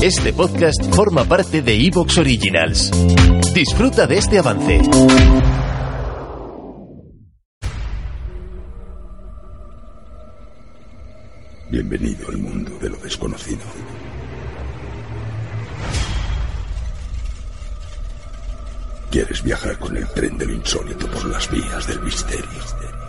Este podcast forma parte de Evox Originals. Disfruta de este avance. Bienvenido al mundo de lo desconocido. ¿Quieres viajar con el tren de lo insólito por las vías del misterio?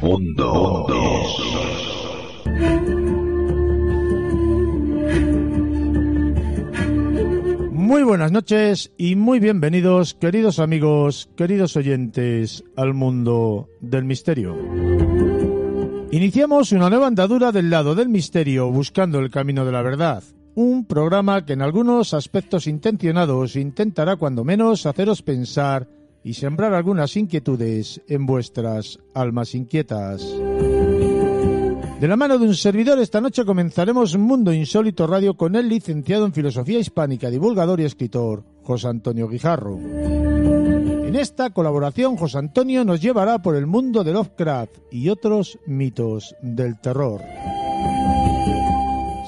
Mundo Muy buenas noches y muy bienvenidos, queridos amigos, queridos oyentes, al mundo del misterio. Iniciamos una nueva andadura del lado del misterio buscando el camino de la verdad. Un programa que en algunos aspectos intencionados intentará cuando menos haceros pensar y sembrar algunas inquietudes en vuestras almas inquietas. De la mano de un servidor, esta noche comenzaremos Mundo Insólito Radio con el licenciado en Filosofía Hispánica, divulgador y escritor, José Antonio Guijarro. En esta colaboración, José Antonio nos llevará por el mundo de Lovecraft y otros mitos del terror.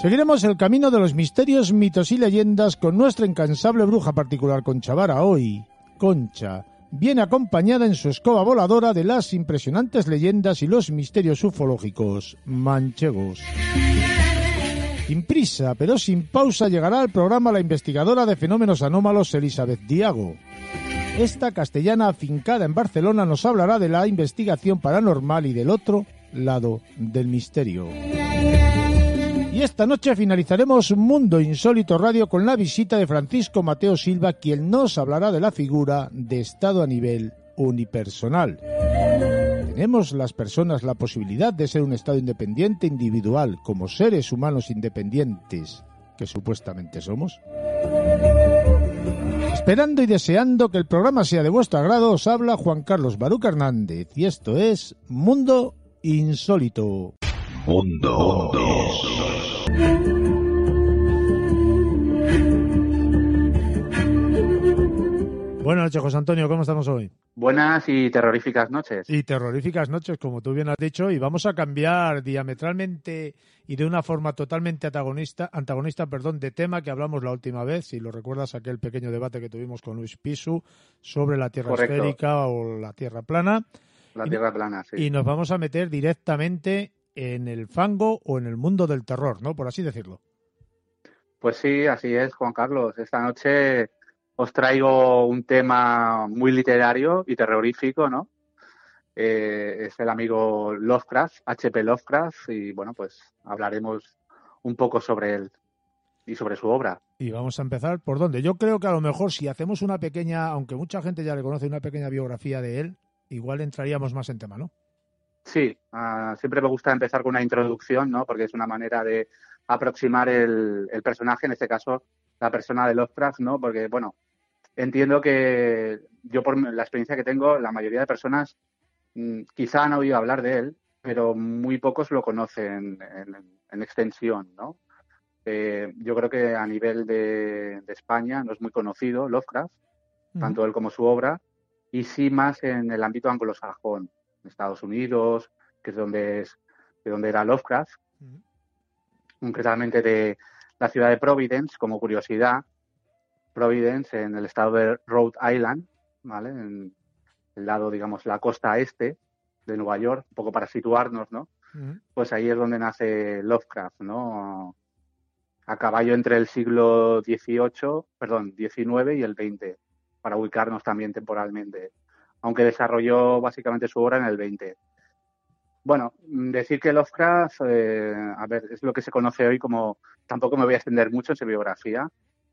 Seguiremos el camino de los misterios, mitos y leyendas con nuestra incansable bruja particular Concha Vara hoy, Concha, viene acompañada en su escoba voladora de las impresionantes leyendas y los misterios ufológicos manchegos. Sin prisa, pero sin pausa, llegará al programa la investigadora de fenómenos anómalos Elizabeth Diago. Esta castellana afincada en Barcelona nos hablará de la investigación paranormal y del otro lado del misterio. Y esta noche finalizaremos Mundo Insólito Radio con la visita de Francisco Mateo Silva, quien nos hablará de la figura de Estado a nivel unipersonal. ¿Tenemos las personas la posibilidad de ser un Estado independiente individual como seres humanos independientes que supuestamente somos? Esperando y deseando que el programa sea de vuestro agrado, os habla Juan Carlos Baruca Hernández y esto es Mundo Insólito. Mundo Buenas noches, José Antonio, ¿cómo estamos hoy? Buenas y terroríficas noches. Y terroríficas noches, como tú bien has dicho, y vamos a cambiar diametralmente y de una forma totalmente antagonista, antagonista perdón, de tema que hablamos la última vez, si lo recuerdas, aquel pequeño debate que tuvimos con Luis Pisu sobre la Tierra Correcto. esférica o la Tierra plana. La y- tierra plana, sí. Y nos vamos a meter directamente en el fango o en el mundo del terror, ¿no? Por así decirlo. Pues sí, así es, Juan Carlos. Esta noche os traigo un tema muy literario y terrorífico, ¿no? Eh, es el amigo Lovecraft, H.P. Lovecraft, y bueno, pues hablaremos un poco sobre él y sobre su obra. Y vamos a empezar por dónde. Yo creo que a lo mejor si hacemos una pequeña, aunque mucha gente ya le conoce, una pequeña biografía de él, igual entraríamos más en tema, ¿no? Sí, ah, siempre me gusta empezar con una introducción, ¿no? Porque es una manera de aproximar el, el personaje, en este caso la persona de Lovecraft, ¿no? Porque, bueno, entiendo que yo por la experiencia que tengo, la mayoría de personas mm, quizá han oído hablar de él, pero muy pocos lo conocen en, en extensión, ¿no? Eh, yo creo que a nivel de, de España no es muy conocido Lovecraft, tanto él como su obra, y sí más en el ámbito anglosajón, Estados Unidos, que es donde es de donde era Lovecraft, concretamente de la ciudad de Providence, como curiosidad, Providence en el estado de Rhode Island, ¿vale? En el lado, digamos, la costa este de Nueva York, un poco para situarnos, ¿no? Pues ahí es donde nace Lovecraft, ¿no? A caballo entre el siglo XVIII, perdón, XIX y el XX, para ubicarnos también temporalmente, aunque desarrolló básicamente su obra en el XX. Bueno, decir que Lovecraft, eh, a ver, es lo que se conoce hoy como, tampoco me voy a extender mucho en su biografía,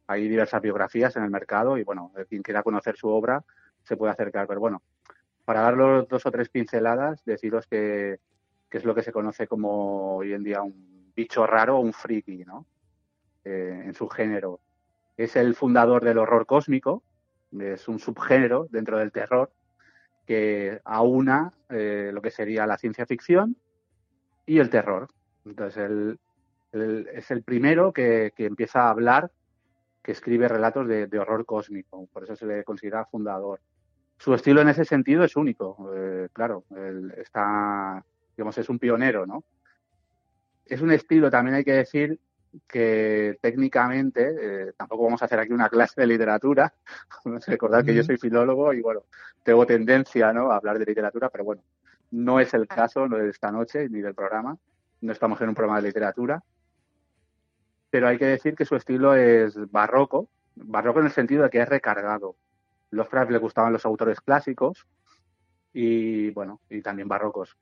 hay diversas biografías en el mercado y bueno, eh, quien quiera conocer su obra se puede acercar, pero bueno, para daros dos o tres pinceladas, deciros que, que es lo que se conoce como hoy en día un bicho raro un friki, ¿no? Eh, en su género. Es el fundador del horror cósmico, es un subgénero dentro del terror que aúna eh, lo que sería la ciencia ficción y el terror. Entonces, él, es el primero que, que empieza a hablar que escribe relatos de, horror cósmico, por eso se le considera fundador. Su estilo en ese sentido es único, eh, claro, él está, digamos, es un pionero, ¿no? Es un estilo, también hay que decir, que técnicamente, eh, tampoco vamos a hacer aquí una clase de literatura, recordar que yo soy filólogo y bueno, tengo tendencia ¿no? a hablar de literatura, pero bueno, no es el caso de esta noche ni del programa, no estamos en un programa de literatura, pero hay que decir que su estilo es barroco, barroco en el sentido de que es recargado. Los Lovecraft le gustaban los autores clásicos y bueno, y también barrocos.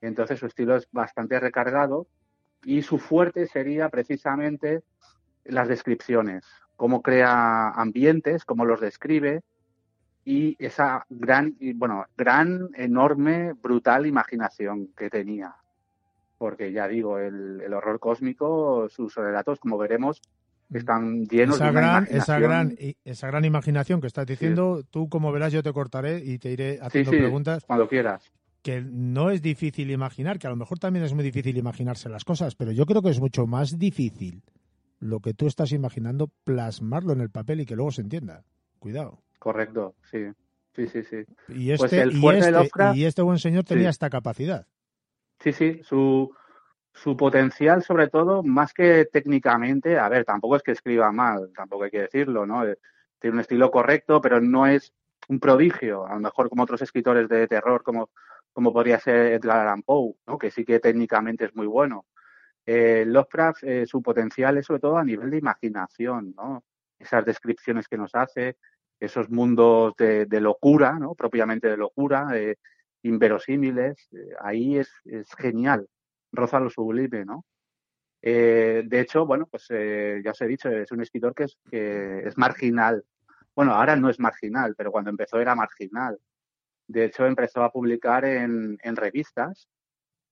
Entonces su estilo es bastante recargado y su fuerte sería precisamente las descripciones, cómo crea ambientes, cómo los describe y esa gran, bueno, gran, enorme, brutal imaginación que tenía. Porque ya digo, el, horror cósmico, sus relatos, como veremos, están llenos esa de gran, esa gran esa gran imaginación que estás diciendo tú como verás yo te cortaré y te iré haciendo sí, preguntas. cuando quieras que no es difícil imaginar, que a lo mejor también es muy difícil imaginarse las cosas, pero yo creo que es mucho más difícil lo que tú estás imaginando plasmarlo en el papel y que luego se entienda. Cuidado. Correcto, sí. Sí, sí, sí. Y pues este, y, este, y este buen señor tenía esta capacidad. Sí, sí, su, su potencial, sobre todo, más que técnicamente, a ver, tampoco es que escriba mal, tampoco hay que decirlo, ¿no? Eh, tiene un estilo correcto, pero no es un prodigio, a lo mejor como otros escritores de terror, como como podría ser Edgar Allan Poe, ¿no? que sí que técnicamente es muy bueno. Eh, Lovecraft, eh, su potencial es sobre todo a nivel de imaginación, ¿no? esas descripciones que nos hace, esos mundos de, locura, ¿no? propiamente de locura, eh, inverosímiles, eh, ahí es, es, genial, roza lo sublime, ¿no? de hecho, bueno, pues ya os he dicho, es un escritor que es, que es marginal. Bueno, ahora no es marginal, pero cuando empezó era marginal. De hecho, empezó a publicar en, revistas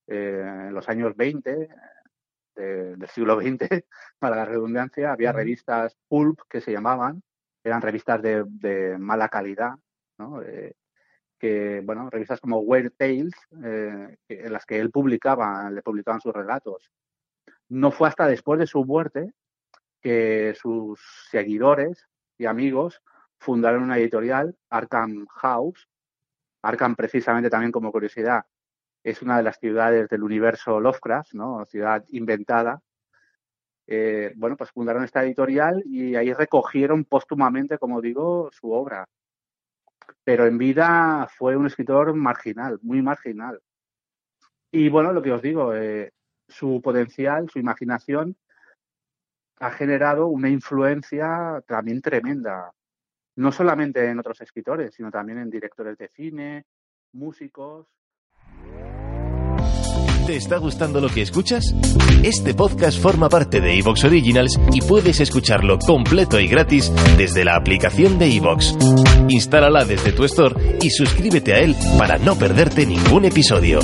eh, en los años 20 del siglo XX, para la redundancia. Había revistas pulp que se llamaban, eran revistas de, mala calidad, ¿no? Eh, que, bueno, revistas como Weird Tales, eh, en las que él publicaba, le publicaban sus relatos. No fue hasta después de su muerte que sus seguidores y amigos fundaron una editorial, Arkham House, Arkham, precisamente también como curiosidad, es una de las ciudades del universo Lovecraft, ¿no? Ciudad inventada. Eh, bueno, pues fundaron esta editorial y ahí recogieron póstumamente, como digo, su obra. Pero en vida fue un escritor marginal, muy marginal. Y bueno, lo que os digo, eh, su potencial, su imaginación ha generado una influencia también tremenda no solamente en otros escritores, sino también en directores de cine, músicos. ¿Te está gustando lo que escuchas? Este podcast forma parte de Evox Originals y puedes escucharlo completo y gratis desde la aplicación de Evox. Instálala desde tu store y suscríbete a él para no perderte ningún episodio.